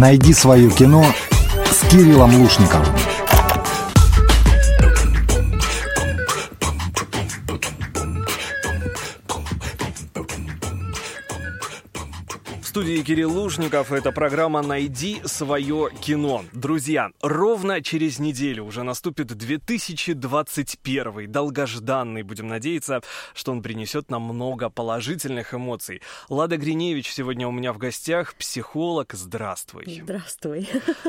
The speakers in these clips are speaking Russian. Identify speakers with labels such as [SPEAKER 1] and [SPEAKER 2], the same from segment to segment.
[SPEAKER 1] Найди свое кино с Кириллом Лушниковым.
[SPEAKER 2] Студии Кирилл Лужников. Это программа «Найди свое кино». Друзья, ровно через неделю уже наступит 2021, долгожданный. Будем надеяться, что он принесет нам много положительных эмоций. Лада Гриневич сегодня у меня в гостях, психолог. Здравствуй.
[SPEAKER 3] Здравствуй.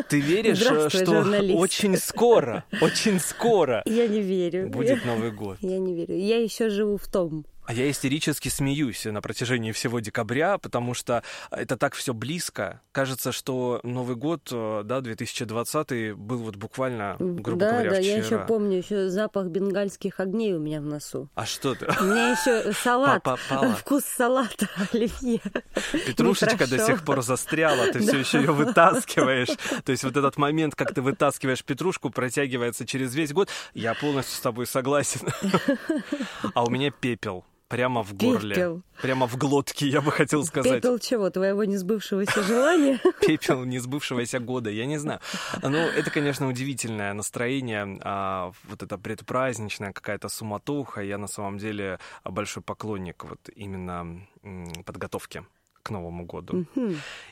[SPEAKER 2] Ты веришь,
[SPEAKER 3] Здравствуй,
[SPEAKER 2] что
[SPEAKER 3] журналист.
[SPEAKER 2] очень скоро, очень скоро
[SPEAKER 3] Я не верю.
[SPEAKER 2] будет Новый год?
[SPEAKER 3] Я не верю. Я еще живу в том.
[SPEAKER 2] А я истерически смеюсь на протяжении всего декабря, потому что это так все близко. Кажется, что Новый год, э, да, 2020 был вот буквально, грубо
[SPEAKER 3] да,
[SPEAKER 2] говоря,
[SPEAKER 3] да,
[SPEAKER 2] вчера.
[SPEAKER 3] я еще помню еще запах бенгальских огней у меня в носу.
[SPEAKER 2] А что ты?
[SPEAKER 3] У меня еще салат,
[SPEAKER 2] Попала.
[SPEAKER 3] вкус салата оливье.
[SPEAKER 2] Петрушечка до сих пор застряла, ты все еще ее вытаскиваешь. То есть вот этот момент, как ты вытаскиваешь петрушку, протягивается через весь год. Я полностью с тобой согласен. А у меня пепел. Прямо в горле.
[SPEAKER 3] Пепел.
[SPEAKER 2] Прямо в глотке, я бы хотел сказать.
[SPEAKER 3] Пепел чего? Твоего несбывшегося желания?
[SPEAKER 2] пепел несбывшегося года, я не знаю. Ну, это, конечно, удивительное настроение, а, вот это предпраздничная какая-то суматоха. Я на самом деле большой поклонник вот именно подготовки к Новому году.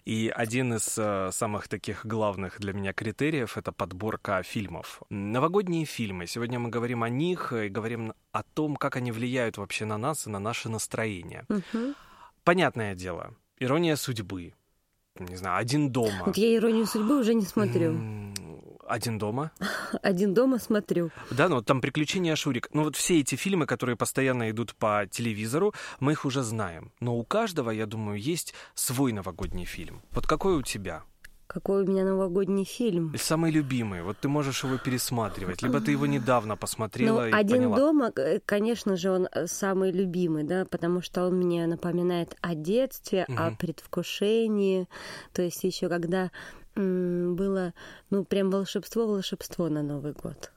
[SPEAKER 2] И один из э, самых таких главных для меня критериев — это подборка фильмов. Новогодние фильмы. Сегодня мы говорим о них и говорим о том, как они влияют вообще на нас и на наше настроение. Понятное дело, ирония судьбы. Не знаю, один дома.
[SPEAKER 3] Вот я «Иронию судьбы» уже не смотрю.
[SPEAKER 2] Один дома.
[SPEAKER 3] «Один дома» смотрю.
[SPEAKER 2] Да, ну вот там приключения Шурик. Ну вот все эти фильмы, которые постоянно идут по телевизору, мы их уже знаем. Но у каждого, я думаю, есть свой новогодний фильм. Вот какой у тебя?
[SPEAKER 3] Какой у меня новогодний фильм.
[SPEAKER 2] Самый любимый. Вот ты можешь его пересматривать. Либо ты его недавно посмотрела
[SPEAKER 3] Ну,
[SPEAKER 2] и
[SPEAKER 3] один
[SPEAKER 2] поняла.
[SPEAKER 3] дома, э, конечно же, он э, самый любимый, да, потому что он мне напоминает о детстве, о
[SPEAKER 2] Мгм.
[SPEAKER 3] предвкушении. То есть еще когда было, ну, прям волшебство, волшебство на Новый год.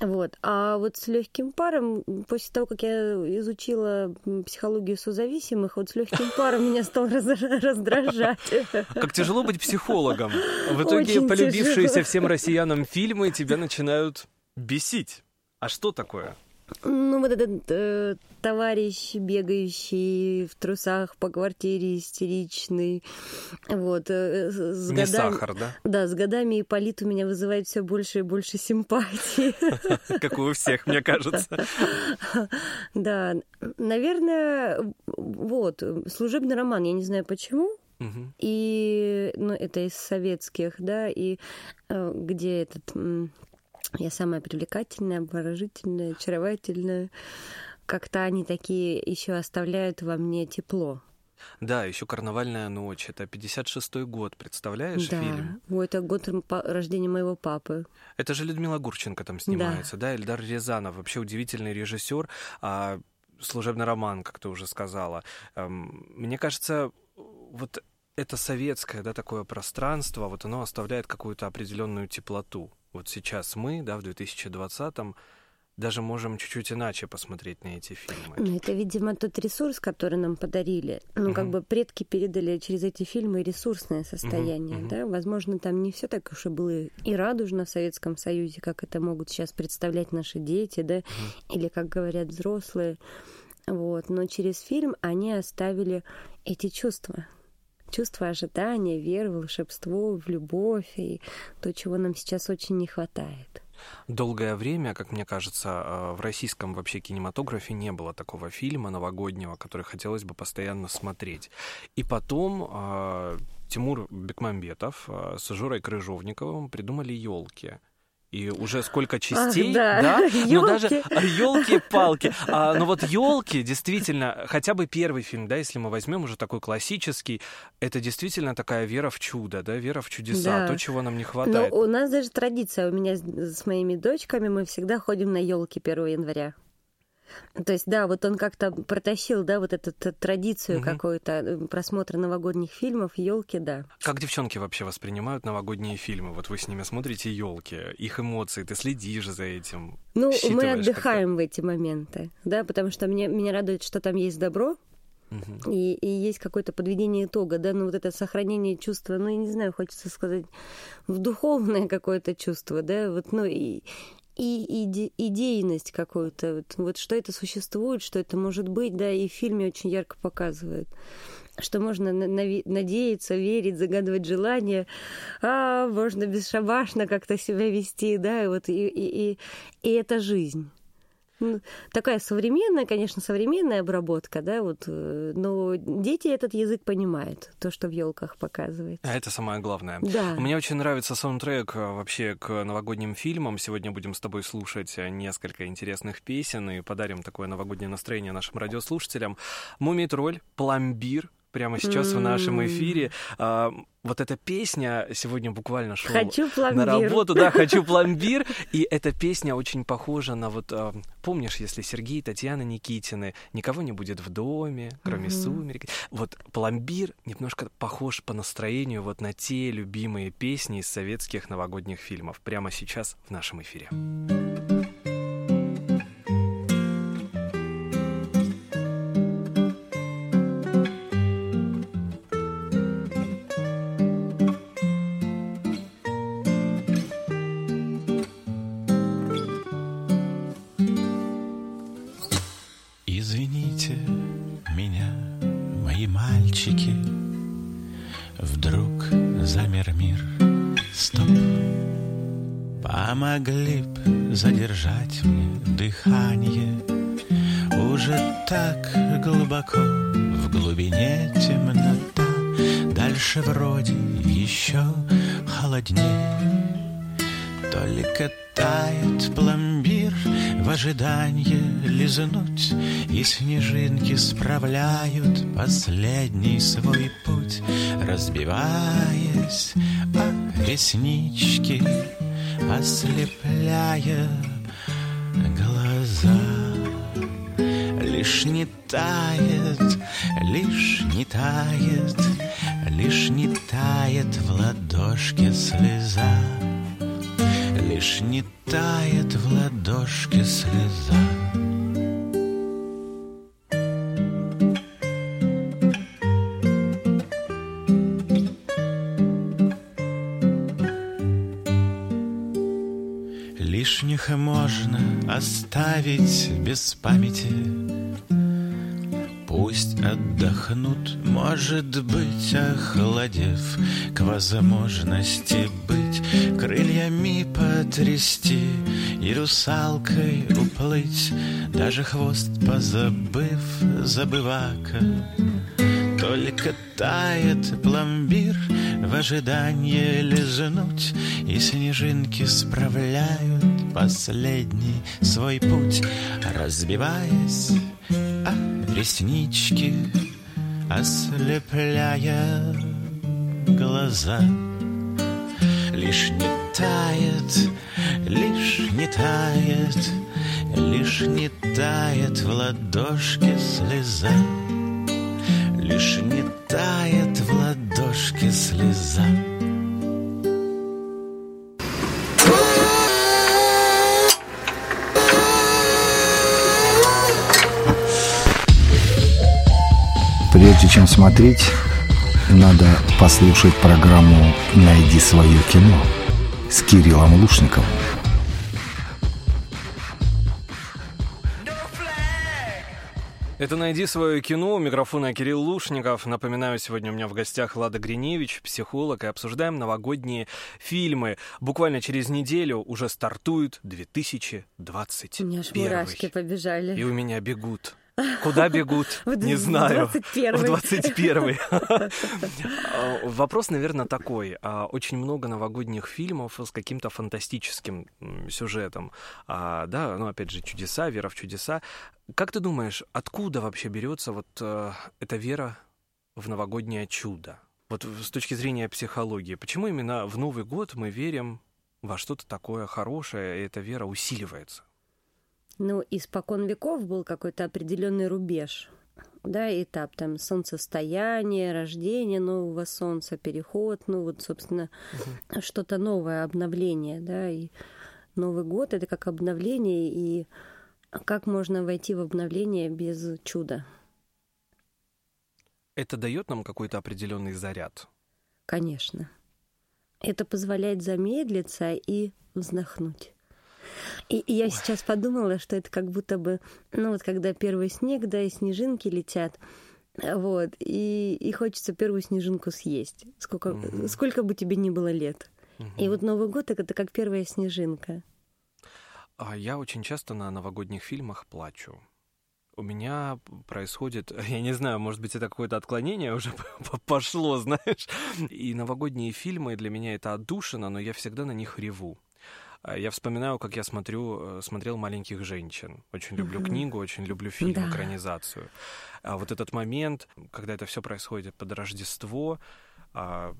[SPEAKER 3] Вот. А вот с легким паром, после того, как я изучила психологию созависимых, вот с легким паром меня стал раз- раздражать.
[SPEAKER 2] Как тяжело быть психологом. В итоге
[SPEAKER 3] Очень
[SPEAKER 2] полюбившиеся
[SPEAKER 3] тяжело.
[SPEAKER 2] всем россиянам фильмы тебя начинают бесить. А что такое?
[SPEAKER 3] Ну, вот этот э, товарищ, бегающий в трусах по квартире, истеричный. Вот. э, с
[SPEAKER 2] Не
[SPEAKER 3] годами-
[SPEAKER 2] сахар, да?
[SPEAKER 3] Да, с годами Ипполит у меня вызывает все больше и больше симпатии.
[SPEAKER 2] Как у всех, мне кажется.
[SPEAKER 3] Да, наверное, вот, служебный роман, я не знаю почему, и, ну, это из советских, да, и э, где этот, я самая привлекательная, обворожительная, очаровательная, как-то они такие еще оставляют во мне тепло.
[SPEAKER 2] Да, еще «Карнавальная ночь». Это 56-й год, представляешь,
[SPEAKER 3] да,
[SPEAKER 2] фильм?
[SPEAKER 3] Ой, это год рождения моего папы.
[SPEAKER 2] Это же Людмила Гурченко там снимается, да, Эльдар Рязанов, вообще удивительный режиссер, а служебный роман, как ты уже сказала. Эм, Мне кажется, вот это советское, да, такое пространство, вот оно оставляет какую-то определенную теплоту. Вот сейчас мы, да, в 2020-м даже можем чуть-чуть иначе посмотреть на эти фильмы.
[SPEAKER 3] Ну, это, видимо, тот ресурс, который нам подарили. Ну, как
[SPEAKER 2] Мгм.
[SPEAKER 3] бы предки передали через эти фильмы ресурсное состояние,
[SPEAKER 2] мгм.
[SPEAKER 3] да. Возможно, там не все так уж и было и радужно в Советском Союзе, как это могут сейчас представлять наши дети, да, или, как говорят взрослые. Вот. Но через фильм они оставили эти чувства. Чувство ожидания, веры, волшебство, в любовь и то, чего нам сейчас очень не хватает.
[SPEAKER 2] Долгое время, как мне кажется, э, в российском вообще кинематографе не было такого фильма новогоднего, который хотелось бы постоянно смотреть. И потом э, Тимур Бекмамбетов э, с Жорой Крыжовниковым придумали елки. И уже сколько частей,
[SPEAKER 3] да.
[SPEAKER 2] Но даже
[SPEAKER 3] Ёлки.
[SPEAKER 2] елки-палки. А, но вот елки действительно, хотя бы первый фильм, да, если мы возьмем уже такой классический, это действительно такая вера в чудо, да, вера в чудеса,
[SPEAKER 3] Да.
[SPEAKER 2] то, чего нам не
[SPEAKER 3] Но
[SPEAKER 2] хватает.
[SPEAKER 3] у нас даже традиция, у меня с, с моими дочками мы всегда ходим на елки 1 января. То есть, да, вот он как-то протащил, да, вот эту традицию
[SPEAKER 2] Мгм.
[SPEAKER 3] какую-то э, просмотра новогодних фильмов, елки, да.
[SPEAKER 2] Как девчонки вообще воспринимают новогодние фильмы? Вот вы с ними смотрите елки, их эмоции, ты следишь за этим.
[SPEAKER 3] Ну, мы отдыхаем в эти моменты, да, потому что мне, меня радует, что там есть добро, Угу. И, и есть какое-то подведение итога, да, ну вот это сохранение чувства, ну, я не знаю, хочется сказать, в духовное какое-то чувство, да, вот, ну, и, и иде, идейность какую-то, вот, вот что это существует, что это может быть, да, и в фильме очень ярко показывает что можно надеяться, верить, загадывать желания, а можно бесшабашно как-то себя вести, да, и вот и, и, и, и это жизнь. Ну, такая современная, конечно, современная обработка, да, вот, э, но дети этот язык понимают, то, что в елках показывает.
[SPEAKER 2] А это самое главное.
[SPEAKER 3] Да.
[SPEAKER 2] Мне очень нравится саундтрек э, вообще к новогодним фильмам. Сегодня будем с тобой слушать э, несколько интересных песен и подарим такое новогоднее настроение нашим радиослушателям. Мумий тролль, пломбир, прямо сейчас mm. в нашем эфире. А, вот эта песня сегодня буквально шла
[SPEAKER 3] хочу
[SPEAKER 2] на работу, да, хочу пломбир, и эта песня очень похожа на вот, а, помнишь, если Сергей Татьяна Никитины никого не будет в доме, кроме mm-hmm. сумерек, вот пломбир немножко похож по настроению вот на те любимые песни из советских новогодних фильмов прямо сейчас в нашем эфире.
[SPEAKER 4] Могли б задержать мне дыхание. Уже так глубоко в глубине темнота Дальше вроде еще холоднее. Только тает пломбир в ожидании лизнуть И снежинки справляют последний свой путь Разбиваясь о реснички ослепляя глаза. Лишь не тает, лишь не тает, лишь не тает в ладошке слеза. Лишь не тает в ладошке слеза. Оставить без памяти. Пусть отдохнут, может быть, охладев К возможности быть крыльями потрясти И русалкой уплыть, даже хвост позабыв, забывака Только тает пломбир в ожидании лизнуть И снежинки справляют последний свой путь, разбиваясь о реснички, ослепляя глаза. Лишь не тает, лишь не тает, лишь не тает в ладошке слеза. Лишь не тает в ладошке слеза.
[SPEAKER 1] Прежде чем смотреть, надо послушать программу «Найди свое кино» с Кириллом Лушниковым.
[SPEAKER 2] Это «Найди свое кино». У микрофона Кирилл Лушников. Напоминаю, сегодня у меня в гостях Лада Гриневич, психолог, и обсуждаем новогодние фильмы. Буквально через неделю уже стартует 2020.
[SPEAKER 3] У меня аж мурашки побежали.
[SPEAKER 2] И у меня бегут Куда бегут? Не знаю. В 21 В 21 Вопрос, наверное, такой. А, очень много новогодних фильмов с каким-то фантастическим сюжетом. А, да, ну, опять же, чудеса, вера в чудеса. Как ты думаешь, откуда вообще берется вот э, эта вера в новогоднее чудо? Вот с точки зрения психологии. Почему именно в Новый год мы верим во что-то такое хорошее, и эта вера усиливается?
[SPEAKER 3] Ну, испокон веков был какой-то определенный рубеж, да, этап там солнцестояние, рождение нового солнца, переход, ну вот, собственно, угу. что-то новое, обновление, да, и Новый год это как обновление, и как можно войти в обновление без чуда?
[SPEAKER 2] Это дает нам какой-то определенный заряд.
[SPEAKER 3] Конечно. Это позволяет замедлиться и вздохнуть. И, и я сейчас подумала, что это как будто бы, ну вот когда первый снег, да, и снежинки летят, вот, и, и хочется первую снежинку съесть, сколько, mm сколько бы тебе ни было лет. mm И вот Новый год это как первая снежинка.
[SPEAKER 2] А я очень часто на новогодних фильмах плачу. У меня происходит, я не знаю, может быть, это какое-то отклонение уже пошло, знаешь. И новогодние фильмы для меня это отдушина, но я всегда на них реву. А я вспоминаю, как я смотрю, э, смотрел «Маленьких женщин». Очень люблю mm-hmm. книгу, очень люблю фильм, да. экранизацию. А вот этот момент, когда это все происходит под Рождество, а,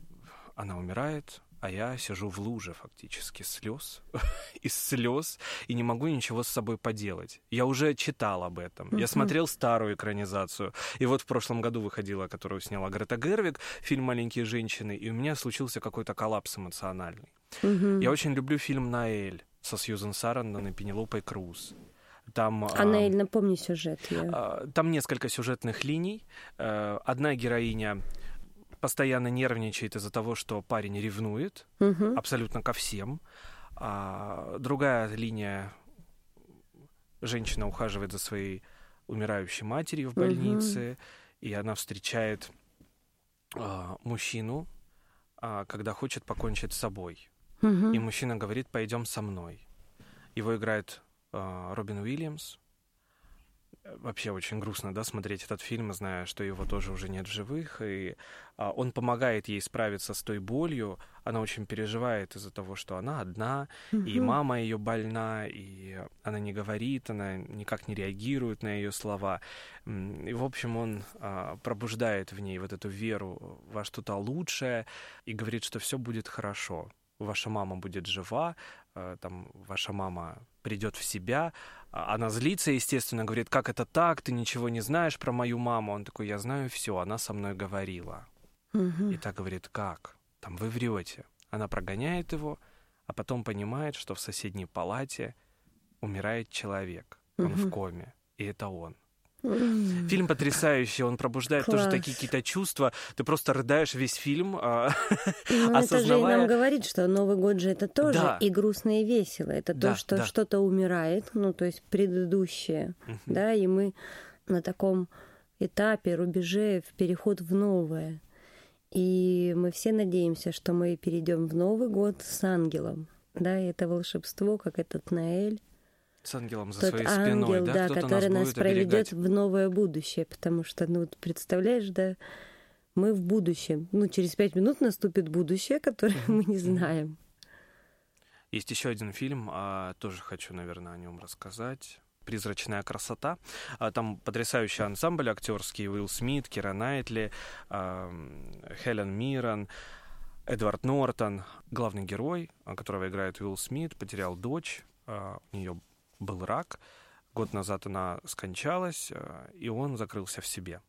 [SPEAKER 2] она умирает, а я сижу в луже фактически слез, из слез, и не могу ничего с собой поделать. Я уже читал об этом. Я смотрел старую экранизацию. И вот в прошлом году выходила, которую сняла Грета Гервик, фильм «Маленькие женщины», и у меня случился какой-то коллапс эмоциональный. Я очень люблю фильм «Наэль» со Сьюзен Сарандон и Пенелопой Круз.
[SPEAKER 3] Там, а Наэль, напомни сюжет. Я...
[SPEAKER 2] А, там несколько сюжетных линий. Э, одна героиня постоянно нервничает из-за того, что парень ревнует угу. абсолютно ко всем. А другая линия женщина ухаживает за своей умирающей матерью в больнице, угу. и она встречает мужчину, когда хочет покончить с собой. Угу. И мужчина говорит: пойдем со мной. Его играет а, Робин Уильямс вообще очень грустно, да, смотреть этот фильм, зная, что его тоже уже нет в живых, и а, он помогает ей справиться с той болью. Она очень переживает из-за того, что она одна, угу. и мама ее больна, и она не говорит, она никак не реагирует на ее слова. И, в общем, он а, пробуждает в ней вот эту веру во что-то лучшее и говорит, что все будет хорошо. Ваша мама будет жива, а, там ваша мама придет в себя, а, она злится, естественно, говорит, как это так, ты ничего не знаешь про мою маму. Он такой, я знаю все, она со мной говорила. Угу. И так говорит, как? Там вы врете. Она прогоняет его, а потом понимает, что в соседней палате умирает человек. Он угу. в коме, и это он. Фильм потрясающий, он пробуждает Класс. тоже такие какие-то чувства. Ты просто рыдаешь весь фильм, а,
[SPEAKER 3] ну, осознавая... Это же и нам говорит, что Новый год же это тоже да. и грустно, и весело. Это да, то, что да. что-то умирает, ну, то есть предыдущее, угу. да, и мы на таком этапе, рубеже, в переход в новое. И мы все надеемся, что мы перейдем в Новый год с ангелом. Да, и это волшебство, как этот Наэль
[SPEAKER 2] с ангелом за Тот своей ангел, спиной,
[SPEAKER 3] да,
[SPEAKER 2] да
[SPEAKER 3] который
[SPEAKER 2] нас,
[SPEAKER 3] нас проведет в новое будущее, потому что, ну, представляешь, да, мы в будущем. Ну, через пять минут наступит будущее, которое мы не знаем.
[SPEAKER 2] Есть еще один фильм, а, тоже хочу, наверное, о нем рассказать. «Призрачная красота». А, там потрясающий ансамбль актерский. Уилл Смит, Кира Найтли, а, Хелен Мирон, Эдвард Нортон. Главный герой, которого играет Уилл Смит, потерял дочь. У нее был рак. Год назад она скончалась, э, и он закрылся в себе.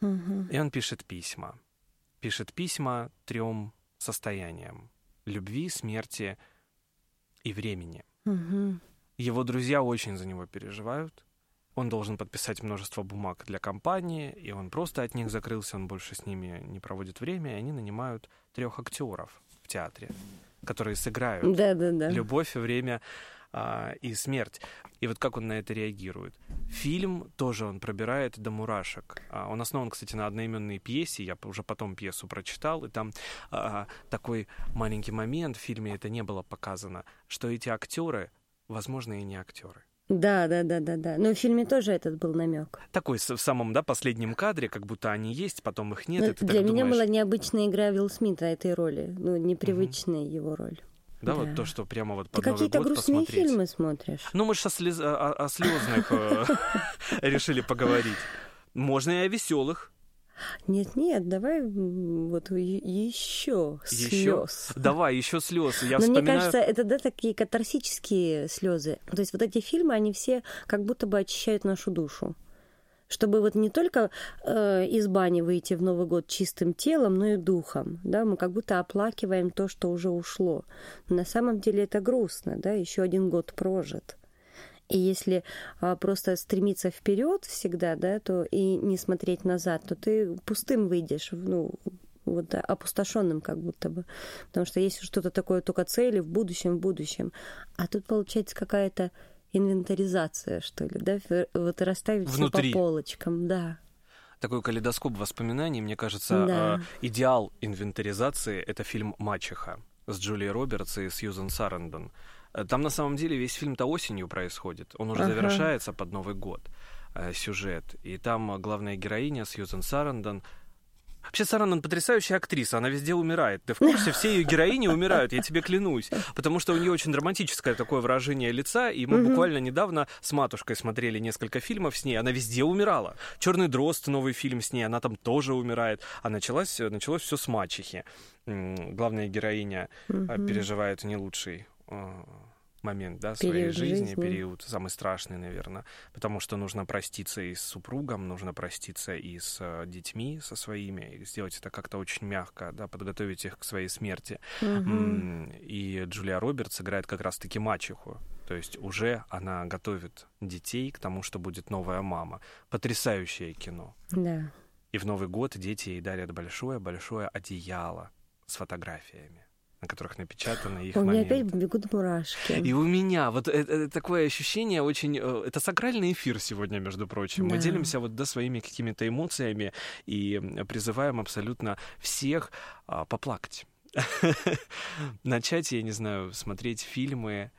[SPEAKER 2] Угу. И он пишет письма. Пишет письма трем состояниям. Любви, смерти и времени. Угу. Его друзья очень за него переживают. Он должен подписать множество бумаг для компании, и он просто от них закрылся, он больше с ними не проводит время, и они нанимают трех актеров в театре, которые сыграют
[SPEAKER 3] да, да, да.
[SPEAKER 2] любовь, время а, и смерть. И вот как он на это реагирует. Фильм тоже он пробирает до мурашек. А, он основан, кстати, на одноименной пьесе. Я уже потом пьесу прочитал, и там а, такой маленький момент в фильме это не было показано, что эти актеры, возможно, и не актеры.
[SPEAKER 3] Да, да, да, да, да. Но в фильме тоже этот был намек.
[SPEAKER 2] Такой в самом, да, последнем кадре, как будто они есть, потом их нет.
[SPEAKER 3] Но для меня думаешь... была необычная игра Вилл Смита этой роли, ну непривычная угу. его роль.
[SPEAKER 2] Да, да, вот то, что прямо вот под
[SPEAKER 3] Ты
[SPEAKER 2] Новый
[SPEAKER 3] какие-то грустные
[SPEAKER 2] посмотреть.
[SPEAKER 3] фильмы смотришь.
[SPEAKER 2] Ну, мы же о, слез... о, о слезных э, решили поговорить. Можно и о веселых.
[SPEAKER 3] Нет, нет, давай вот еще слез.
[SPEAKER 2] Давай еще слез. Я
[SPEAKER 3] Но
[SPEAKER 2] вспоминаю...
[SPEAKER 3] мне кажется, это да такие катарсические слезы. То есть вот эти фильмы, они все как будто бы очищают нашу душу чтобы вот не только э, из бани выйти в Новый год чистым телом, но и духом, да, мы как будто оплакиваем то, что уже ушло. Но на самом деле это грустно, да, еще один год прожит. И если а, просто стремиться вперед всегда, да, то и не смотреть назад, то ты пустым выйдешь, ну, вот опустошенным как будто бы. Потому что есть что-то такое только цели в будущем, в будущем. А тут получается какая-то инвентаризация, что ли, да, вот расставить
[SPEAKER 2] Внутри.
[SPEAKER 3] все по полочкам, да.
[SPEAKER 2] Такой калейдоскоп воспоминаний, мне кажется,
[SPEAKER 3] Да.
[SPEAKER 2] э, идеал инвентаризации — это фильм «Мачеха» с Джулией Робертс и Сьюзен Сарандон. Э, Там на самом деле весь фильм-то осенью происходит. Он уже
[SPEAKER 3] Ага.
[SPEAKER 2] завершается под Новый год, э, сюжет. И там э, главная героиня Сьюзен Сарандон Вообще, Сарандон потрясающая актриса, она везде умирает. Ты в курсе? Все ее героини умирают, я тебе клянусь. Потому что у нее очень драматическое такое выражение лица, и мы буквально недавно с матушкой смотрели несколько фильмов с ней, она везде умирала. Черный дрозд, новый фильм с ней, она там тоже умирает. А началось, началось все с мачехи. Главная героиня
[SPEAKER 3] Мгм.
[SPEAKER 2] переживает не лучший а, момент, да, своей
[SPEAKER 3] Период
[SPEAKER 2] жизни,
[SPEAKER 3] жизни.
[SPEAKER 2] период самый страшный, наверное, потому что нужно проститься и с супругом, нужно проститься и с э, детьми, со своими, и сделать это как-то очень мягко, да, подготовить их к своей смерти. М, И Джулия Робертс играет как раз-таки мачеху. То есть уже она готовит детей к тому, что будет новая мама. Потрясающее кино.
[SPEAKER 3] Да.
[SPEAKER 2] И в Новый год дети ей дарят большое-большое одеяло с фотографиями, на которых напечатаны их
[SPEAKER 3] У меня опять бегут мурашки.
[SPEAKER 2] И у меня вот э- э- такое ощущение очень... э, Это сакральный эфир сегодня, между прочим. Мы
[SPEAKER 3] Да.
[SPEAKER 2] делимся вот да, своими какими-то эмоциями и призываем абсолютно всех а, поплакать. Начать, я не знаю, смотреть фильмы,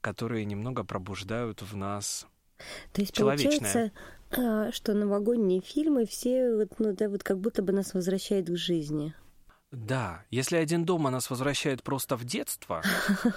[SPEAKER 2] которые немного пробуждают в нас
[SPEAKER 3] То есть получается, а, что новогодние фильмы все вот, ну, да, вот как будто бы нас возвращают к жизни.
[SPEAKER 2] Да, если один дома нас возвращает просто в детство,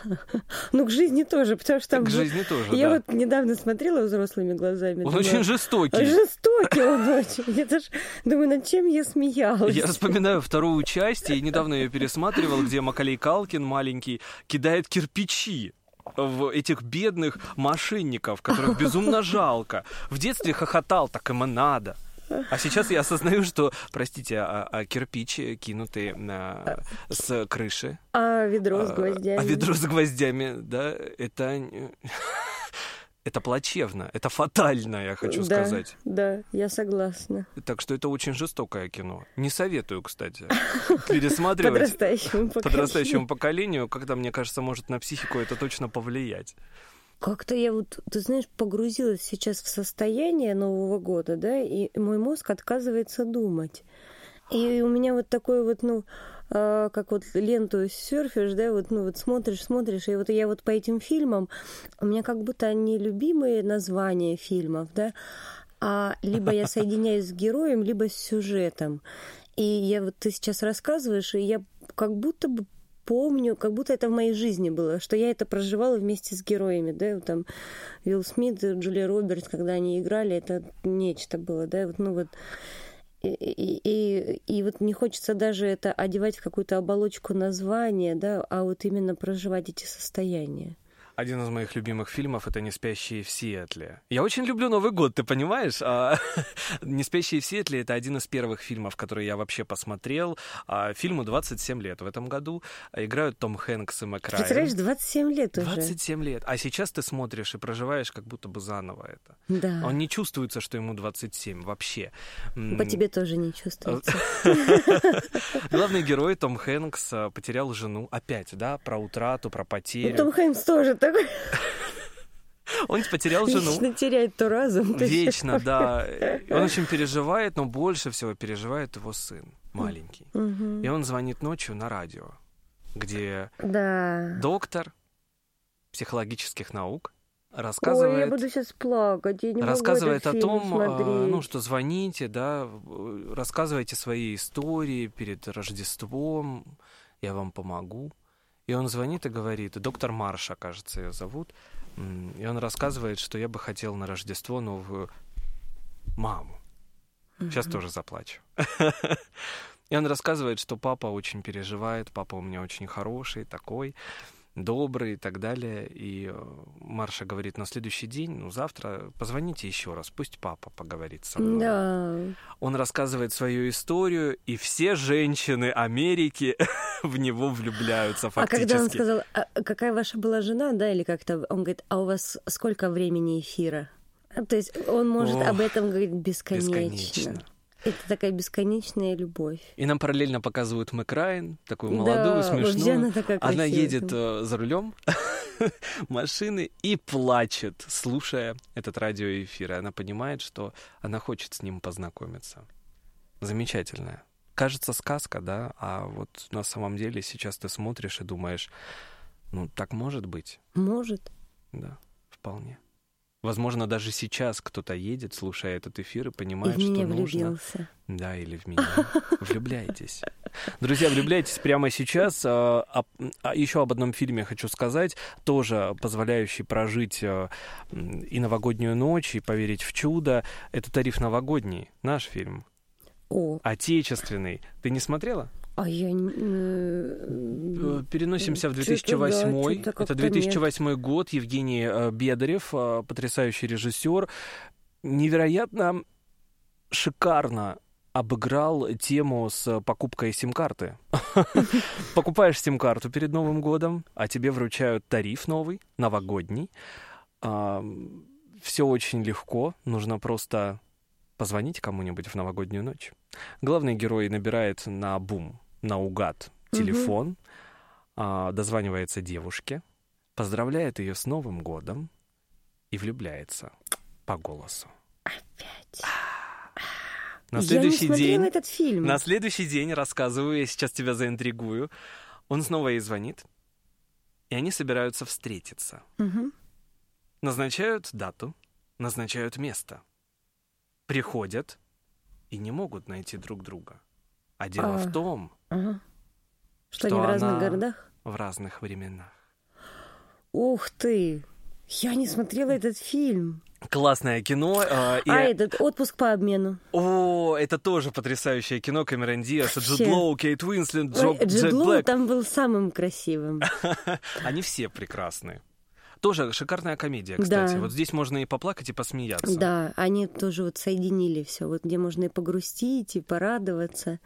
[SPEAKER 3] Ну, к жизни тоже, потому что там...
[SPEAKER 2] к жизни тоже,
[SPEAKER 3] Я вот недавно смотрела взрослыми глазами.
[SPEAKER 2] Он очень жестокий.
[SPEAKER 3] Жестокий он очень. Я даже думаю, над чем я смеялась.
[SPEAKER 2] Я вспоминаю вторую часть, и недавно ее пересматривал, где Макалей Калкин маленький кидает кирпичи в этих бедных мошенников, которых безумно жалко. В детстве хохотал, так им и надо. А сейчас я осознаю, что, простите, а, а кирпич, кинутый на- с крыши,
[SPEAKER 3] А ведро с
[SPEAKER 2] а,
[SPEAKER 3] гвоздями.
[SPEAKER 2] а ведро с гвоздями, да, это... Это плачевно, это фатально, я хочу
[SPEAKER 3] Да,
[SPEAKER 2] сказать.
[SPEAKER 3] Да, я согласна.
[SPEAKER 2] Так что это очень жестокое кино. Не советую, кстати, пересматривать
[SPEAKER 3] Подрастающему поколению.
[SPEAKER 2] подрастающему поколению, когда, мне кажется, может на психику это точно повлиять.
[SPEAKER 3] Как-то я вот, ты знаешь, погрузилась сейчас в состояние Нового года, да, и мой мозг отказывается думать. И у меня вот такой вот, ну, а, как вот ленту серфишь, да, вот, ну, вот смотришь, смотришь, и вот я вот по этим фильмам, у меня как будто они любимые названия фильмов, да, а либо я соединяюсь с героем, либо с сюжетом. И я вот ты сейчас рассказываешь, и я как будто бы помню, как будто это в моей жизни было, что я это проживала вместе с героями, да, там Уилл Смит, Джулия Робертс, когда они играли, это нечто было, да, вот, ну вот и, и, и вот не хочется даже это одевать в какую-то оболочку названия, да, а вот именно проживать эти состояния.
[SPEAKER 2] Один из моих любимых фильмов это «Не спящие в Сиэтле». Я очень люблю Новый год, ты понимаешь? А, «Не спящие в Сиэтле» — это один из первых фильмов, которые я вообще посмотрел. А, фильму 27 лет в этом году. Играют Том Хэнкс и Мэк Райан.
[SPEAKER 3] Представляешь, 27 лет уже.
[SPEAKER 2] 27 лет. А сейчас ты смотришь и проживаешь как будто бы заново это.
[SPEAKER 3] Да.
[SPEAKER 2] Он не чувствуется, что ему 27 вообще.
[SPEAKER 3] По тебе тоже не чувствуется.
[SPEAKER 2] Главный герой Том Хэнкс а, потерял жену опять, да, про утрату, про
[SPEAKER 3] Ну,
[SPEAKER 2] потерю.
[SPEAKER 3] Том Хэнкс тоже такой
[SPEAKER 2] Он потерял жену.
[SPEAKER 3] вечно теряет то разум. то
[SPEAKER 2] Вечно, да. Он очень переживает, но больше всего переживает его сын, маленький. И он звонит ночью на радио, где
[SPEAKER 3] Да.
[SPEAKER 2] доктор психологических наук
[SPEAKER 3] Ой, я
[SPEAKER 2] рассказывает,
[SPEAKER 3] буду сейчас плакать, я не
[SPEAKER 2] рассказывает о том, а,
[SPEAKER 3] смотреть.
[SPEAKER 2] ну, что звоните, да, рассказывайте свои истории перед Рождеством, я вам помогу. И он звонит и говорит, доктор Марша, кажется, ее зовут, и он рассказывает, что я бы хотел на Рождество новую маму. Сейчас тоже заплачу. И он рассказывает, что папа очень переживает, папа у меня очень хороший, такой. Добрый и так далее. И э, Марша говорит, на следующий день, ну, завтра позвоните еще раз, пусть папа поговорит со мной.
[SPEAKER 3] Да.
[SPEAKER 2] Он рассказывает свою историю, и все женщины Америки в него влюбляются фактически.
[SPEAKER 3] А когда он сказал, а какая ваша была жена, да, или как-то, он говорит, а у вас сколько времени эфира? А, то есть он может
[SPEAKER 2] Ох,
[SPEAKER 3] об этом говорить бесконечно.
[SPEAKER 2] бесконечно.
[SPEAKER 3] Это такая бесконечная любовь.
[SPEAKER 2] И нам параллельно показывают Мэк Райан, такую молодую,
[SPEAKER 3] Да,
[SPEAKER 2] смешную.
[SPEAKER 3] она такая
[SPEAKER 2] Она едет э, за рулем машины и плачет, слушая этот радиоэфир. И она понимает, что она хочет с ним познакомиться. Замечательная. Кажется, сказка, да? А вот на самом деле сейчас ты смотришь и думаешь, ну, так может быть.
[SPEAKER 3] Может.
[SPEAKER 2] Да, вполне. Возможно, даже сейчас кто-то едет, слушая этот эфир, и
[SPEAKER 3] И
[SPEAKER 2] понимает,
[SPEAKER 3] в
[SPEAKER 2] что нужно.
[SPEAKER 3] влюбился.
[SPEAKER 2] Да, или в меня. Влюбляйтесь. Друзья, влюбляйтесь прямо сейчас. А, а- а еще об одном фильме хочу сказать, тоже позволяющий прожить м, и новогоднюю ночь, и поверить в чудо. Это «Тариф новогодний», наш фильм,
[SPEAKER 3] О,
[SPEAKER 2] отечественный. Ты не смотрела?
[SPEAKER 3] А я...
[SPEAKER 2] Э,
[SPEAKER 3] э,
[SPEAKER 2] Переносимся в
[SPEAKER 3] Чё-то
[SPEAKER 2] 2008.
[SPEAKER 3] да,
[SPEAKER 2] Это
[SPEAKER 3] как-то
[SPEAKER 2] 2008 год. Евгений э, Бедарев, потрясающий режиссер, невероятно шикарно обыграл тему с покупкой сим-карты. Покупаешь сим-карту перед Новым годом, а тебе вручают тариф новый, новогодний. Все очень легко, нужно просто позвонить кому-нибудь в новогоднюю ночь. Главный герой набирает на бум, наугад телефон, а, дозванивается девушке, поздравляет ее с Новым годом и влюбляется по голосу.
[SPEAKER 3] Опять.
[SPEAKER 2] На
[SPEAKER 3] я не
[SPEAKER 2] следующий
[SPEAKER 3] смотрела
[SPEAKER 2] день,
[SPEAKER 3] этот фильм.
[SPEAKER 2] на следующий день рассказываю, я сейчас тебя заинтригую. Он снова ей звонит, и они собираются встретиться.
[SPEAKER 3] Мгм.
[SPEAKER 2] Назначают дату, назначают место. Приходят и не могут найти друг друга. А дело
[SPEAKER 3] А.
[SPEAKER 2] в том,
[SPEAKER 3] Ага. Что,
[SPEAKER 2] Что
[SPEAKER 3] они в разных городах?
[SPEAKER 2] в разных временах.
[SPEAKER 3] Ух ты! Я не смотрела этот фильм.
[SPEAKER 2] Классное кино. э, и-
[SPEAKER 3] А этот отпуск по обмену.
[SPEAKER 2] О, это тоже потрясающее кино Камерон Диас, Джуд. Лоу, Кейт Уинслет, Джо-
[SPEAKER 3] Джуд
[SPEAKER 2] Джек
[SPEAKER 3] Лоу
[SPEAKER 2] Блэк.
[SPEAKER 3] там был самым красивым.
[SPEAKER 2] Они все прекрасные. Тоже шикарная комедия, кстати.
[SPEAKER 3] Да.
[SPEAKER 2] Вот здесь можно и поплакать, и посмеяться.
[SPEAKER 3] Да, они тоже вот соединили все, вот где можно и погрустить, и порадоваться.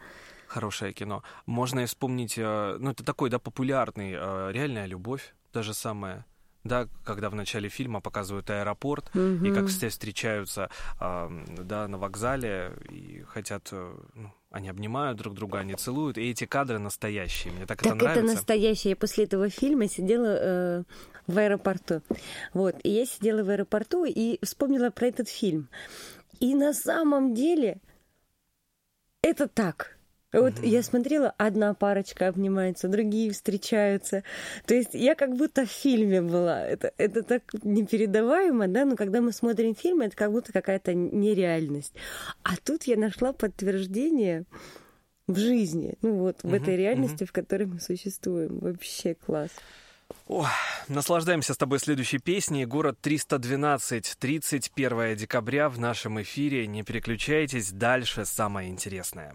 [SPEAKER 2] Хорошее кино. Можно и вспомнить, э, ну, это такой, да, популярный, э, «Реальная любовь», даже самое. Да, когда в начале фильма показывают аэропорт, и как все встречаются, да, на вокзале, и хотят, э, ну, они обнимают друг друга, они целуют, и эти кадры настоящие. Мне так,
[SPEAKER 3] Так
[SPEAKER 2] это
[SPEAKER 3] это
[SPEAKER 2] нравится.
[SPEAKER 3] настоящее. Я после этого фильма сидела э, в аэропорту. Вот. И я сидела в аэропорту и вспомнила про этот фильм. И на самом деле это так. Вот я смотрела, одна парочка обнимается, другие встречаются. То есть я как будто в фильме была. Это, это так непередаваемо, да, но когда мы смотрим фильм, это как будто какая-то нереальность. А тут я нашла подтверждение в жизни, ну вот, в
[SPEAKER 2] Мгм,
[SPEAKER 3] этой реальности, в которой мы существуем. Вообще класс.
[SPEAKER 2] О, наслаждаемся с тобой следующей песней. Город 312, 31 декабря в нашем эфире. Не переключайтесь, дальше самое интересное.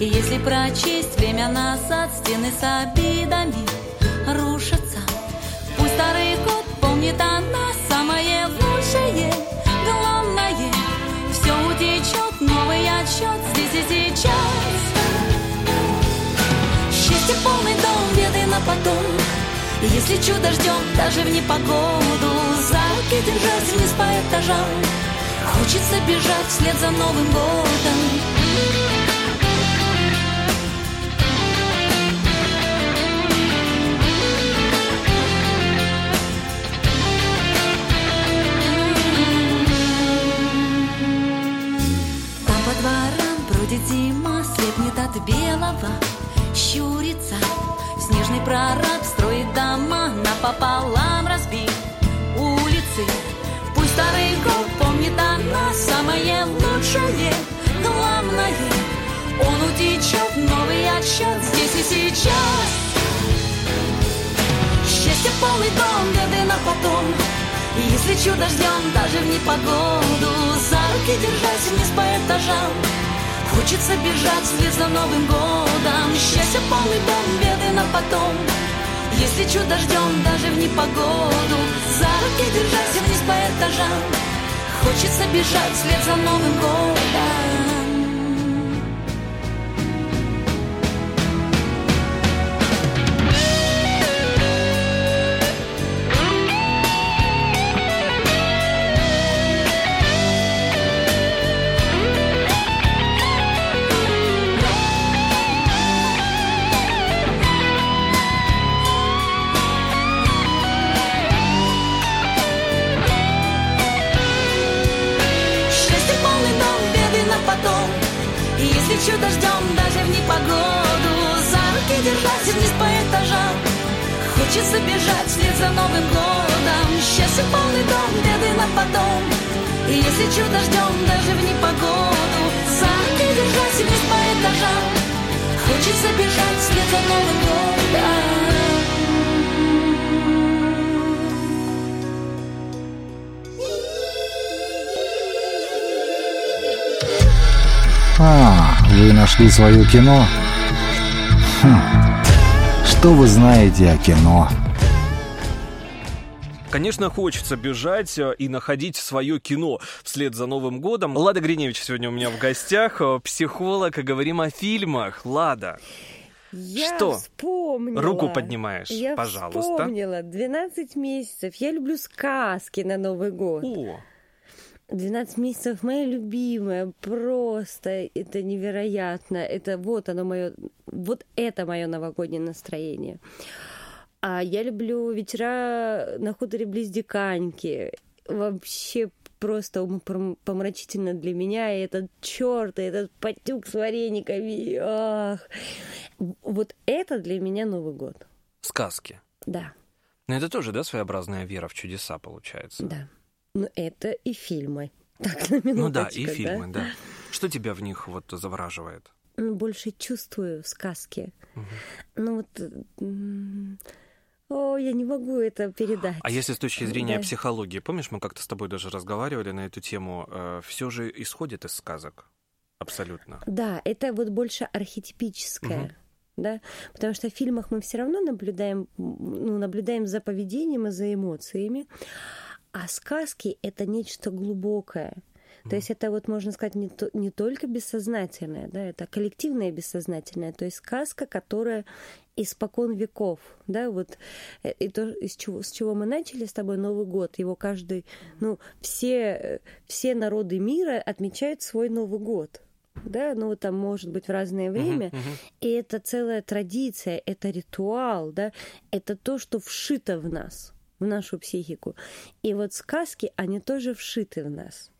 [SPEAKER 5] И если прочесть время назад Стены с обидами рушатся. Пусть старый год помнит о нас Самое лучшее, главное. Все утечет, новый отсчет Здесь и сейчас. Счастье полный дом, беды на потом. Если чудо ждем даже в непогоду. За руки держать вниз по этажам. Хочется бежать вслед за Новым годом от белого щурится. Снежный прораб строит дома напополам разбит улицы. Пусть старый гол помнит она самое лучшее, главное. Он утечет новый отчет здесь и сейчас. Счастье полный дом, беды на потом. Если чудо ждем даже в непогоду. За руки держась вниз по этажам. Хочется бежать вслед за Новым годом. Счастье полный дом, беды на потом. Если чудо ждем даже в непогоду. За руки держась вниз по этажам. Хочется бежать вслед за Новым годом Новым годом Счастье полный дом, беды на потом И если чудо ждем даже в непогоду За руки держать вниз по этажам Хочется бежать вслед за Новым годом
[SPEAKER 1] А, вы нашли свое кино? Хм. Что вы знаете о кино?
[SPEAKER 2] Конечно, хочется бежать э, и находить свое кино вслед за Новым годом. Лада Гриневич сегодня у меня в гостях, э, психолог, и говорим о фильмах. Лада,
[SPEAKER 3] Я
[SPEAKER 2] Что?
[SPEAKER 3] вспомнила.
[SPEAKER 2] руку поднимаешь,
[SPEAKER 3] Я
[SPEAKER 2] пожалуйста.
[SPEAKER 3] вспомнила. 12 месяцев. Я люблю сказки на Новый год.
[SPEAKER 2] О,
[SPEAKER 3] 12 месяцев моя любимая, просто это невероятно. Это вот оно мое, вот это мое новогоднее настроение. А я люблю вечера на хуторе близ Диканьки. Вообще просто помрачительно для меня. И этот черт, и этот потюк с варениками. Ах. Вот это для меня Новый год.
[SPEAKER 2] сказки.
[SPEAKER 3] Да,
[SPEAKER 2] Но это тоже, да, своеобразная вера в чудеса получается?
[SPEAKER 3] да. Но это и фильмы. Так, на
[SPEAKER 2] Ну да, и фильмы, да. Что тебя в них вот завораживает?
[SPEAKER 3] Ну, больше чувствую в сказке. Ну вот... О, я не могу это передать.
[SPEAKER 2] А если с точки зрения
[SPEAKER 3] Да.
[SPEAKER 2] психологии, помнишь, мы как-то с тобой даже разговаривали на эту тему, все же исходит из сказок? Абсолютно.
[SPEAKER 3] Да, это вот больше архетипическое.
[SPEAKER 2] Мгм.
[SPEAKER 3] Да, потому что в фильмах мы все равно наблюдаем, ну, наблюдаем за поведением и за эмоциями, а сказки это нечто глубокое. То есть это вот можно сказать не, то- не только бессознательное, да, это коллективное бессознательное, то есть сказка, которая испокон веков, да, вот э, и то, из чего, с чего мы начали с тобой Новый год, его каждый, ну, все, э, все народы мира отмечают свой Новый год, да, ну, там может быть в разное время,
[SPEAKER 2] Мгм, мгм.
[SPEAKER 3] и это целая традиция, это ритуал, да, это то, что вшито в нас, в нашу психику. И вот сказки, они тоже вшиты в нас.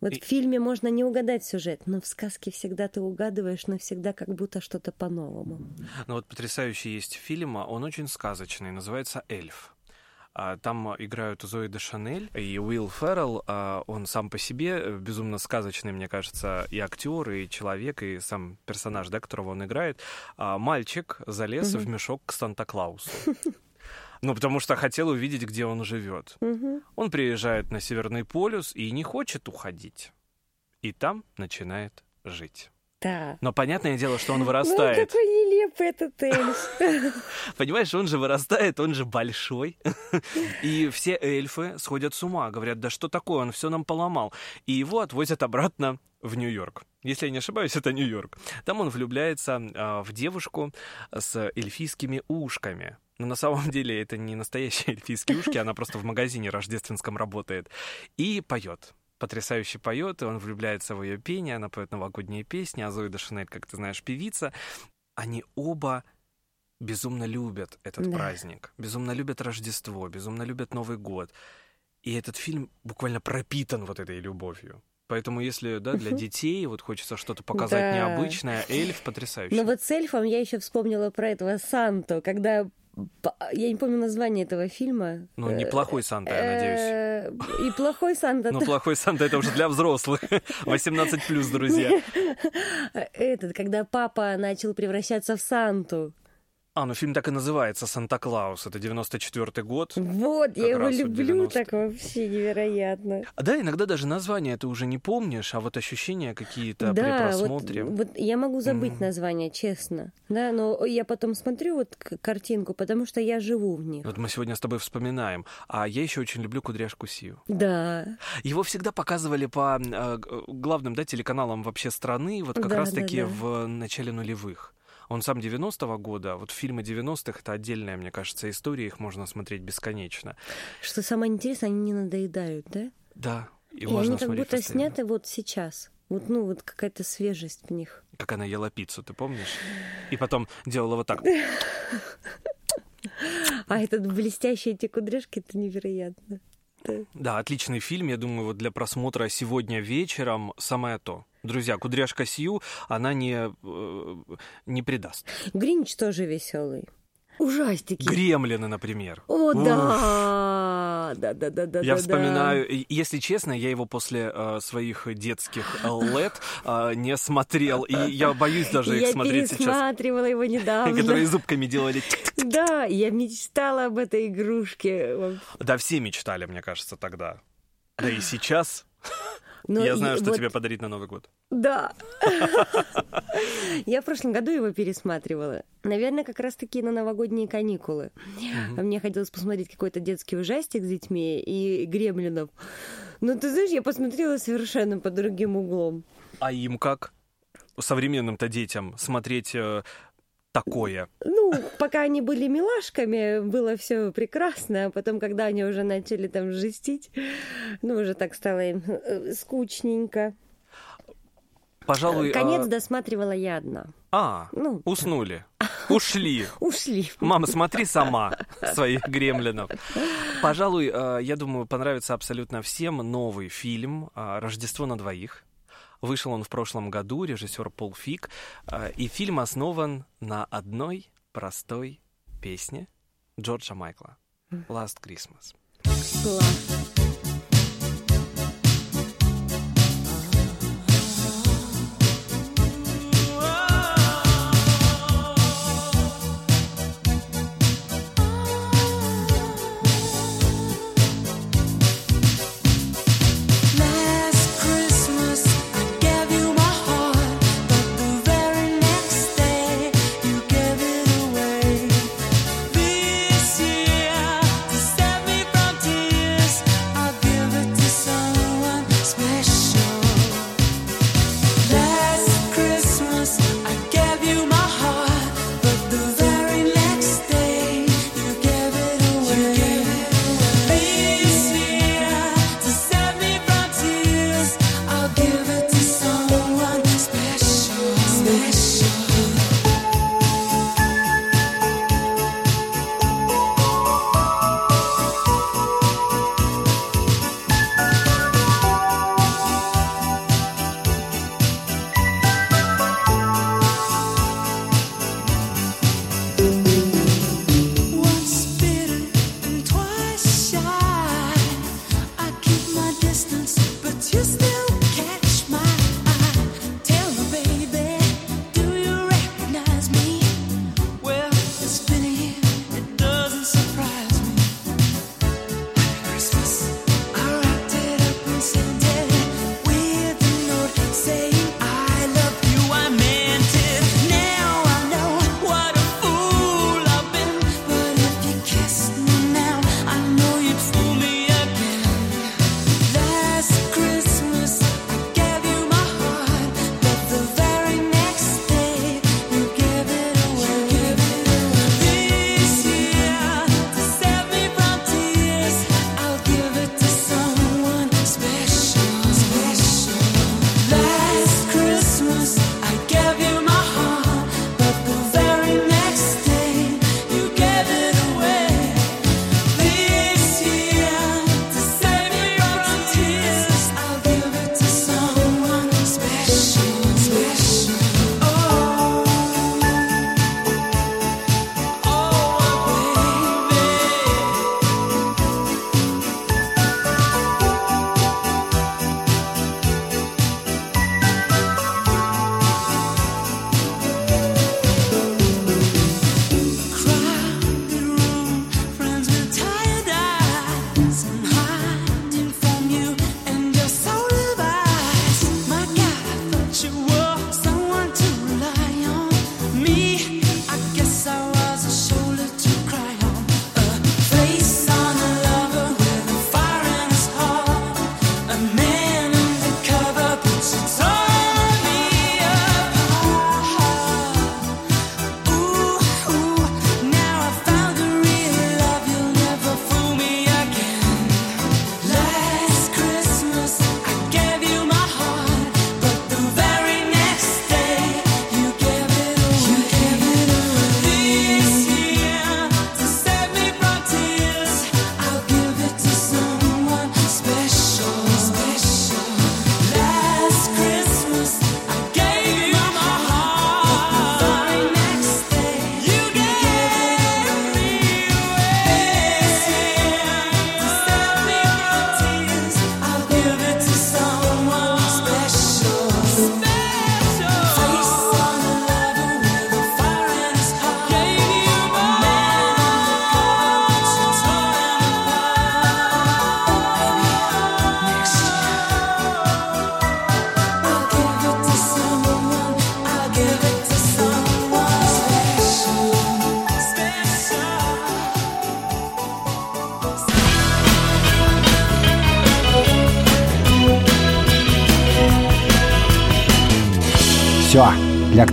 [SPEAKER 3] Вот
[SPEAKER 2] И-
[SPEAKER 3] в фильме можно не угадать сюжет, но в сказке всегда ты угадываешь навсегда как будто что-то по-новому.
[SPEAKER 2] Ну вот потрясающий есть фильм, а он очень сказочный, называется «Эльф». А, Там играют Зои де Шанель и Уилл Феррелл. а, Он сам по себе э, безумно сказочный, мне кажется, и актер, и человек, и сам персонаж, да, которого он играет. Мальчик залез в мешок к Санта-Клаусу. Ну, потому что хотел увидеть, где он живет.
[SPEAKER 3] Мгм.
[SPEAKER 2] Он приезжает на Северный полюс и не хочет уходить. И там начинает жить.
[SPEAKER 3] Да.
[SPEAKER 2] Но понятное дело, что он
[SPEAKER 3] Ну,
[SPEAKER 2] вырастает.
[SPEAKER 3] какой нелепый этот эльф.
[SPEAKER 2] Понимаешь, он же вырастает, он же большой. И все эльфы сходят с ума, говорят, да что такое, он все нам поломал. И его отвозят обратно в Нью-Йорк. Если я не ошибаюсь, это Нью-Йорк. Там он влюбляется а, в девушку с эльфийскими ушками. Но на самом деле это не настоящие эльфийские ушки, она просто в магазине рождественском работает. И поет. Потрясающе поет, и он влюбляется в ее пение, она поет новогодние песни, а Зои де Шанель, как ты знаешь, певица. Они оба безумно любят этот
[SPEAKER 3] Да.
[SPEAKER 2] праздник, безумно любят Рождество, безумно любят Новый год. И этот фильм буквально пропитан вот этой любовью. Поэтому, если да, для детей вот хочется что-то показать
[SPEAKER 3] Да.
[SPEAKER 2] необычное, эльф потрясающий.
[SPEAKER 3] Но вот с эльфом я еще вспомнила про этого Санту, когда Я не помню название этого фильма.
[SPEAKER 2] Ну, неплохой Санта, я надеюсь.
[SPEAKER 3] Э, и плохой Санта.
[SPEAKER 2] Ну, плохой Санта это уже для взрослых. 18 плюс, друзья.
[SPEAKER 3] Этот, когда папа начал превращаться в Санту.
[SPEAKER 2] А, ну фильм так и называется «Санта-Клаус». Это 94-й год.
[SPEAKER 3] Вот, я его люблю так вообще невероятно.
[SPEAKER 2] А да, иногда даже название ты уже не помнишь, а вот ощущения какие-то да, при просмотре.
[SPEAKER 3] Вот, вот я могу забыть mm. название, честно. Да, но я потом смотрю вот картинку, потому что я живу в них.
[SPEAKER 2] Вот мы сегодня с тобой вспоминаем. А я еще очень люблю «Кудряшку Сию».
[SPEAKER 3] Да.
[SPEAKER 2] Его всегда показывали по э, главным да, телеканалам вообще страны, вот как да, раз-таки да, да. в начале нулевых. Он сам 90-го года, вот фильмы 90-х — это отдельная, мне кажется, история, их можно смотреть бесконечно.
[SPEAKER 3] Что самое интересное, они не надоедают, да?
[SPEAKER 2] Да, и,
[SPEAKER 3] и они как будто постоянно. сняты вот сейчас. Вот, ну, вот какая-то свежесть в них.
[SPEAKER 2] Как она ела пиццу, ты помнишь? И потом делала вот так.
[SPEAKER 3] А этот блестящие эти кудряшки, это невероятно.
[SPEAKER 2] Да, отличный фильм. Я думаю, вот для просмотра сегодня вечером самое то. Друзья, кудряшка Сью, она не, э, не предаст.
[SPEAKER 3] Гринч тоже веселый. Ужастики.
[SPEAKER 2] Гремлины, например.
[SPEAKER 3] О, Уф. да. Да, да, да, да.
[SPEAKER 2] Я
[SPEAKER 3] да,
[SPEAKER 2] вспоминаю, да. если честно, я его после э, своих детских лет э, не смотрел. И я боюсь даже их смотреть сейчас.
[SPEAKER 3] Я пересматривала его недавно.
[SPEAKER 2] Которые зубками делали.
[SPEAKER 3] Да, я мечтала об этой игрушке.
[SPEAKER 2] Да, все мечтали, мне кажется, тогда. Да и сейчас. Но Я знаю, что вот... тебе подарить на Новый год.
[SPEAKER 3] Да. Я в прошлом году его пересматривала. Наверное, как раз-таки на новогодние каникулы. Мне хотелось посмотреть какой-то детский ужастик с детьми и гремлинов. Но ты знаешь, я посмотрела совершенно по другим углом.
[SPEAKER 2] А им как? современным-то детям смотреть э, такое?
[SPEAKER 3] Ну, пока они были милашками, было все прекрасно, а потом, когда они уже начали там жестить, ну, уже так стало им э, скучненько.
[SPEAKER 2] Пожалуй...
[SPEAKER 3] Конец а... досматривала я одна.
[SPEAKER 2] А, ну, уснули. Ушли.
[SPEAKER 3] Ушли.
[SPEAKER 2] Мама, смотри сама своих гремлинов. Пожалуй, э, я думаю, понравится абсолютно всем новый фильм э, «Рождество на двоих». Вышел он в прошлом году, режиссер Пол Фик, э, и фильм основан на одной простой песне Джорджа Майкла «Last Christmas». Класс.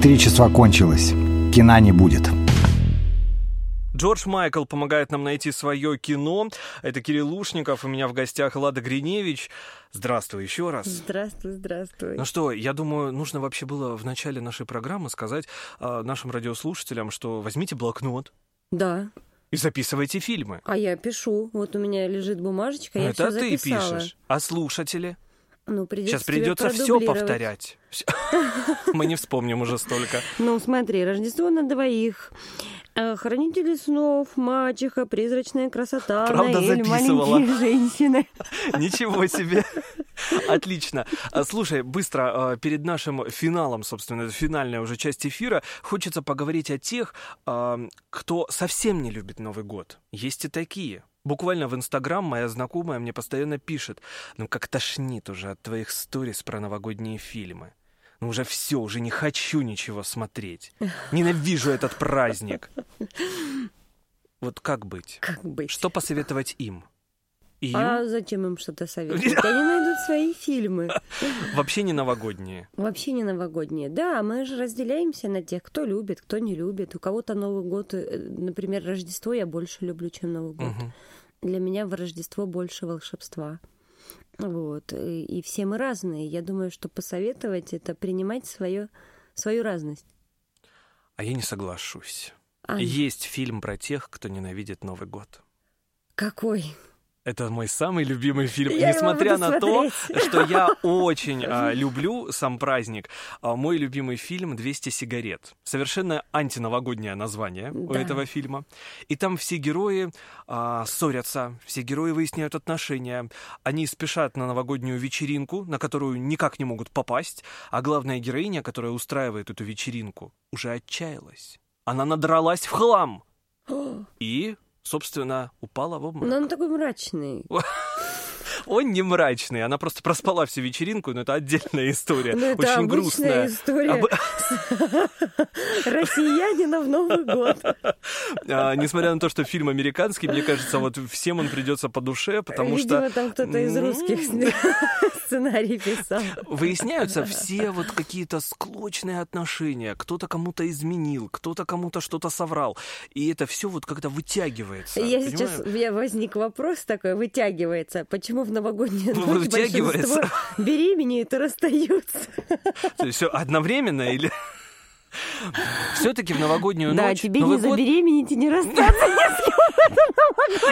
[SPEAKER 1] Электричество кончилось. Кино не будет.
[SPEAKER 2] Джордж Майкл помогает нам найти свое кино. Это Кирилл Лушников, у меня в гостях Лада Гриневич. Здравствуй еще раз.
[SPEAKER 3] Здравствуй, здравствуй.
[SPEAKER 2] Ну что, я думаю, нужно вообще было в начале нашей программы сказать э, нашим радиослушателям, что возьмите блокнот.
[SPEAKER 3] Да.
[SPEAKER 2] И записывайте фильмы.
[SPEAKER 3] А я пишу. Вот у меня лежит бумажечка, я
[SPEAKER 2] Это
[SPEAKER 3] все
[SPEAKER 2] ты
[SPEAKER 3] записала.
[SPEAKER 2] пишешь. А слушатели?
[SPEAKER 3] Ну, придется
[SPEAKER 2] Сейчас придется все повторять. Мы не вспомним уже столько.
[SPEAKER 3] Ну, смотри, Рождество на двоих. Э, Хранители снов, мачеха, призрачная красота,
[SPEAKER 2] Правда,
[SPEAKER 3] Наэль,
[SPEAKER 2] записывала?
[SPEAKER 3] маленькие женщины.
[SPEAKER 2] Ничего себе. Отлично. А, Слушай, быстро, а, перед нашим финалом, собственно, это финальная уже часть эфира, хочется поговорить о тех, кто совсем не любит Новый год. Есть и такие. Буквально в Инстаграм моя знакомая мне постоянно пишет, ну как тошнит уже от твоих сторис про новогодние фильмы. Ну уже все, уже не хочу ничего смотреть. Ненавижу этот праздник. Вот как быть?
[SPEAKER 3] Как быть?
[SPEAKER 2] Что посоветовать им? Им?
[SPEAKER 3] А зачем им что-то советовать? Они найдут свои фильмы.
[SPEAKER 2] Вообще не новогодние.
[SPEAKER 3] Вообще не новогодние. Да, мы же разделяемся на тех, кто любит, кто не любит. У кого-то Новый год, э, например, Рождество я больше люблю, чем Новый год.
[SPEAKER 2] Мгм.
[SPEAKER 3] Для меня в Рождество больше волшебства. Вот. И, и все мы разные. Я думаю, что посоветовать это принимать свое, свою разность.
[SPEAKER 2] А я не соглашусь.
[SPEAKER 3] А,
[SPEAKER 2] Есть фильм про тех, кто ненавидит Новый год.
[SPEAKER 3] какой?
[SPEAKER 2] Это мой самый любимый фильм.
[SPEAKER 3] Я
[SPEAKER 2] Несмотря на то,
[SPEAKER 3] смотреть.
[SPEAKER 2] что я очень а, люблю сам праздник, а, мой любимый фильм «200 сигарет». Совершенно антиновогоднее название у
[SPEAKER 3] Да.
[SPEAKER 2] этого фильма. И там все герои а, ссорятся, все герои выясняют отношения. Они спешат на новогоднюю вечеринку, на которую никак не могут попасть. А главная героиня, которая устраивает эту вечеринку, уже отчаялась. Она надралась в хлам. И, собственно, упала в обморок.
[SPEAKER 3] Но он такой мрачный.
[SPEAKER 2] Он не мрачный, она просто проспала всю вечеринку, но это отдельная история,
[SPEAKER 3] Ну, это
[SPEAKER 2] очень грустная.
[SPEAKER 3] история
[SPEAKER 2] Об-
[SPEAKER 3] россиянина в Новый год.
[SPEAKER 2] А, несмотря на то, что фильм американский, мне кажется, вот всем он придется по душе, потому
[SPEAKER 3] Видимо,
[SPEAKER 2] что
[SPEAKER 3] там кто-то из русских
[SPEAKER 2] М.
[SPEAKER 3] сценарий писал.
[SPEAKER 2] выясняются все вот какие-то склочные отношения, кто-то кому-то изменил, кто-то кому-то что-то соврал, и это все вот как-то вытягивается.
[SPEAKER 3] Я
[SPEAKER 2] понимаешь?
[SPEAKER 3] сейчас, у меня возник вопрос такой, вытягивается. Почему в новогоднюю ночь
[SPEAKER 2] Вытягивается.
[SPEAKER 3] беременеют и расстаются?
[SPEAKER 2] То есть все одновременно или... Все-таки в новогоднюю
[SPEAKER 3] Да,
[SPEAKER 2] ночь...
[SPEAKER 3] тебе
[SPEAKER 2] Новый
[SPEAKER 3] не
[SPEAKER 2] год-
[SPEAKER 3] забеременеть и не расстаться с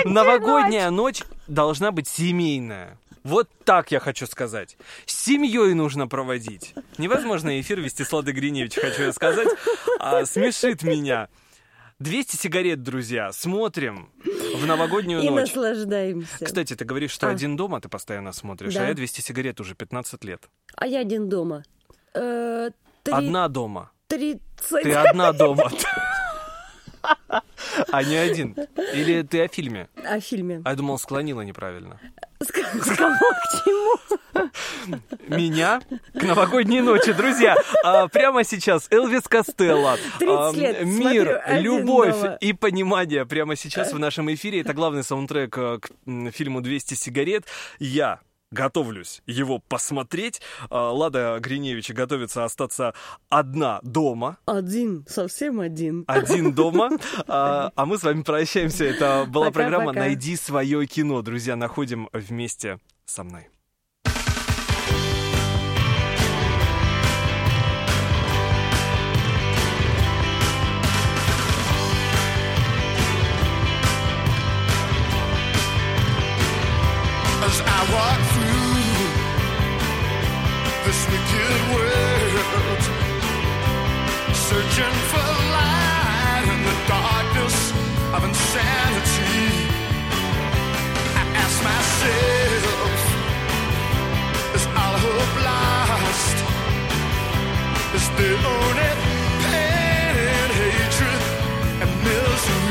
[SPEAKER 3] кем.
[SPEAKER 2] Новогодняя ночь должна быть семейная. Вот так я хочу сказать. С семьей нужно проводить. Невозможно эфир вести с Ладой Гриневич, хочу я сказать. А, смешит меня. 200 сигарет, друзья. Смотрим в новогоднюю
[SPEAKER 3] И
[SPEAKER 2] ночь.
[SPEAKER 3] наслаждаемся.
[SPEAKER 2] Кстати, ты говоришь, что
[SPEAKER 3] А.
[SPEAKER 2] один дома ты постоянно смотришь,
[SPEAKER 3] Да.
[SPEAKER 2] а я 200 сигарет уже 15 лет.
[SPEAKER 3] А я один дома. Э, три-
[SPEAKER 2] Одна дома.
[SPEAKER 3] тридцать.
[SPEAKER 2] Ты одна дома. А не один. Или ты о фильме?
[SPEAKER 3] О фильме.
[SPEAKER 2] А я думал, склонила неправильно.
[SPEAKER 3] С к- с кого к чему?
[SPEAKER 2] меня к новогодней ночи, друзья. А, прямо сейчас Элвис Костелло.
[SPEAKER 3] 30 лет смотрю,
[SPEAKER 2] Мир,
[SPEAKER 3] один
[SPEAKER 2] любовь
[SPEAKER 3] дома.
[SPEAKER 2] и понимание прямо сейчас в нашем эфире. Это главный саундтрек э, к фильму «200 сигарет». Я готовлюсь его посмотреть. А, Лада Гриневич готовится остаться одна дома.
[SPEAKER 3] Один, совсем один.
[SPEAKER 2] Один дома. А, а мы с вами прощаемся. Это была программа «Найди свое кино». Друзья, находим вместе со мной.
[SPEAKER 6] searching for light in the darkness of insanity. I ask myself, is all hope lost? Is the only pain and hatred and misery?